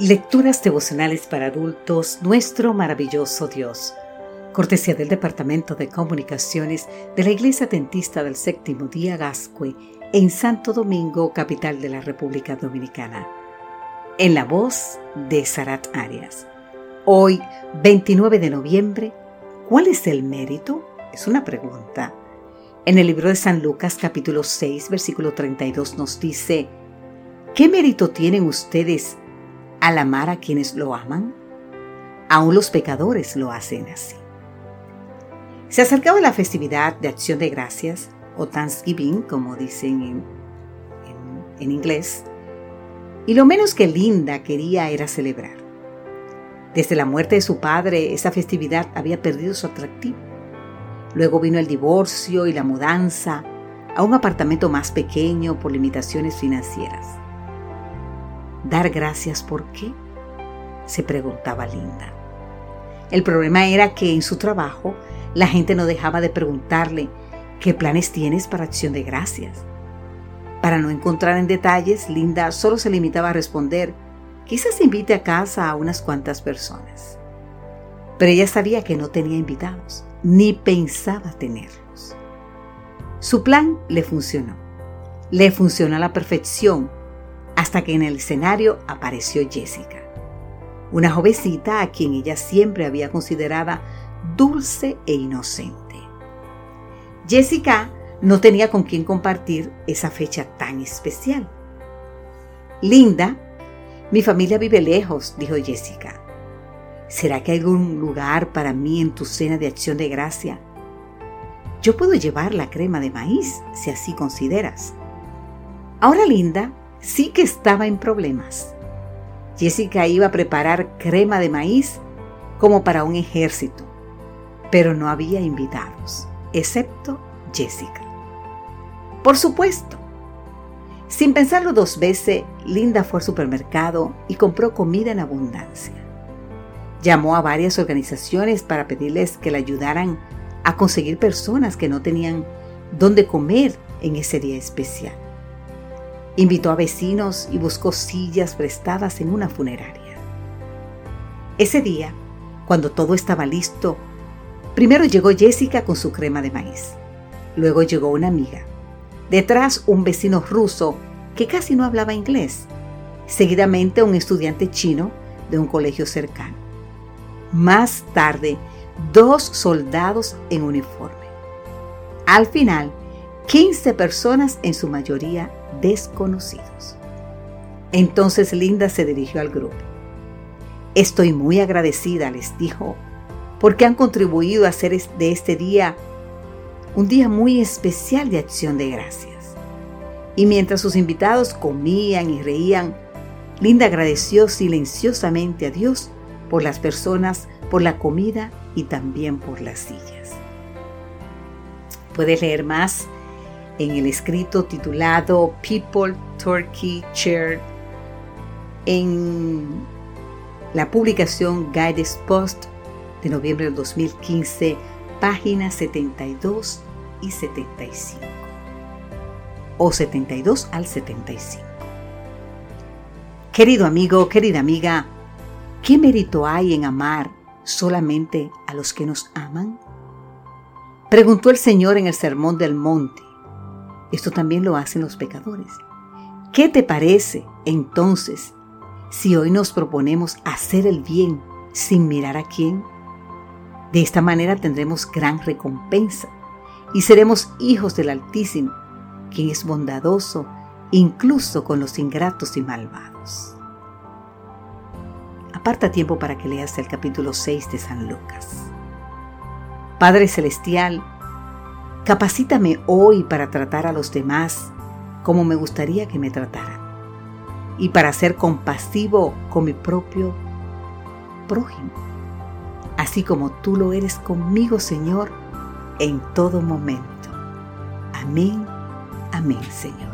Lecturas devocionales para adultos, nuestro maravilloso Dios. Cortesía del Departamento de Comunicaciones de la Iglesia Dentista del Séptimo Día Gascue en Santo Domingo, capital de la República Dominicana. En la voz de Sarat Arias. Hoy, 29 de noviembre, ¿cuál es el mérito? Es una pregunta. En el libro de San Lucas capítulo 6, versículo 32 nos dice, ¿qué mérito tienen ustedes al amar a quienes lo aman? Aún los pecadores lo hacen así. Se acercaba la festividad de acción de gracias, o Thanksgiving, como dicen en, en inglés, y lo menos que Linda quería era celebrar. Desde la muerte de su padre, esa festividad había perdido su atractivo. Luego vino el divorcio y la mudanza a un apartamento más pequeño por limitaciones financieras. ¿Dar gracias por qué? se preguntaba Linda. El problema era que en su trabajo la gente no dejaba de preguntarle qué planes tienes para acción de gracias. Para no encontrar en detalles, Linda solo se limitaba a responder, quizás invite a casa a unas cuantas personas. Pero ella sabía que no tenía invitados, ni pensaba tenerlos. Su plan le funcionó. Le funcionó a la perfección hasta que en el escenario apareció Jessica, una jovencita a quien ella siempre había considerado dulce e inocente. Jessica no tenía con quién compartir esa fecha tan especial. Linda, mi familia vive lejos, dijo Jessica. ¿Será que hay algún lugar para mí en tu cena de acción de gracia? Yo puedo llevar la crema de maíz, si así consideras. Ahora Linda sí que estaba en problemas. Jessica iba a preparar crema de maíz como para un ejército, pero no había invitados, excepto Jessica. Por supuesto. Sin pensarlo dos veces, Linda fue al supermercado y compró comida en abundancia. Llamó a varias organizaciones para pedirles que le ayudaran a conseguir personas que no tenían dónde comer en ese día especial. Invitó a vecinos y buscó sillas prestadas en una funeraria. Ese día, cuando todo estaba listo, primero llegó Jessica con su crema de maíz. Luego llegó una amiga. Detrás un vecino ruso que casi no hablaba inglés. Seguidamente un estudiante chino de un colegio cercano. Más tarde, dos soldados en uniforme. Al final, 15 personas en su mayoría desconocidos. Entonces Linda se dirigió al grupo. Estoy muy agradecida, les dijo, porque han contribuido a hacer de este día un día muy especial de acción de gracias. Y mientras sus invitados comían y reían, Linda agradeció silenciosamente a Dios por las personas, por la comida y también por las sillas. Puedes leer más en el escrito titulado People, Turkey, Chair, en la publicación Guides Post de noviembre del 2015, páginas 72 y 75, o 72 al 75. Querido amigo, querida amiga, ¿qué mérito hay en amar solamente a los que nos aman? Preguntó el Señor en el Sermón del Monte esto también lo hacen los pecadores. ¿Qué te parece entonces si hoy nos proponemos hacer el bien sin mirar a quién? De esta manera tendremos gran recompensa y seremos hijos del Altísimo, quien es bondadoso incluso con los ingratos y malvados. Aparta tiempo para que leas el capítulo 6 de San Lucas. Padre Celestial, Capacítame hoy para tratar a los demás como me gustaría que me trataran y para ser compasivo con mi propio prójimo, así como tú lo eres conmigo, Señor, en todo momento. Amén, amén, Señor.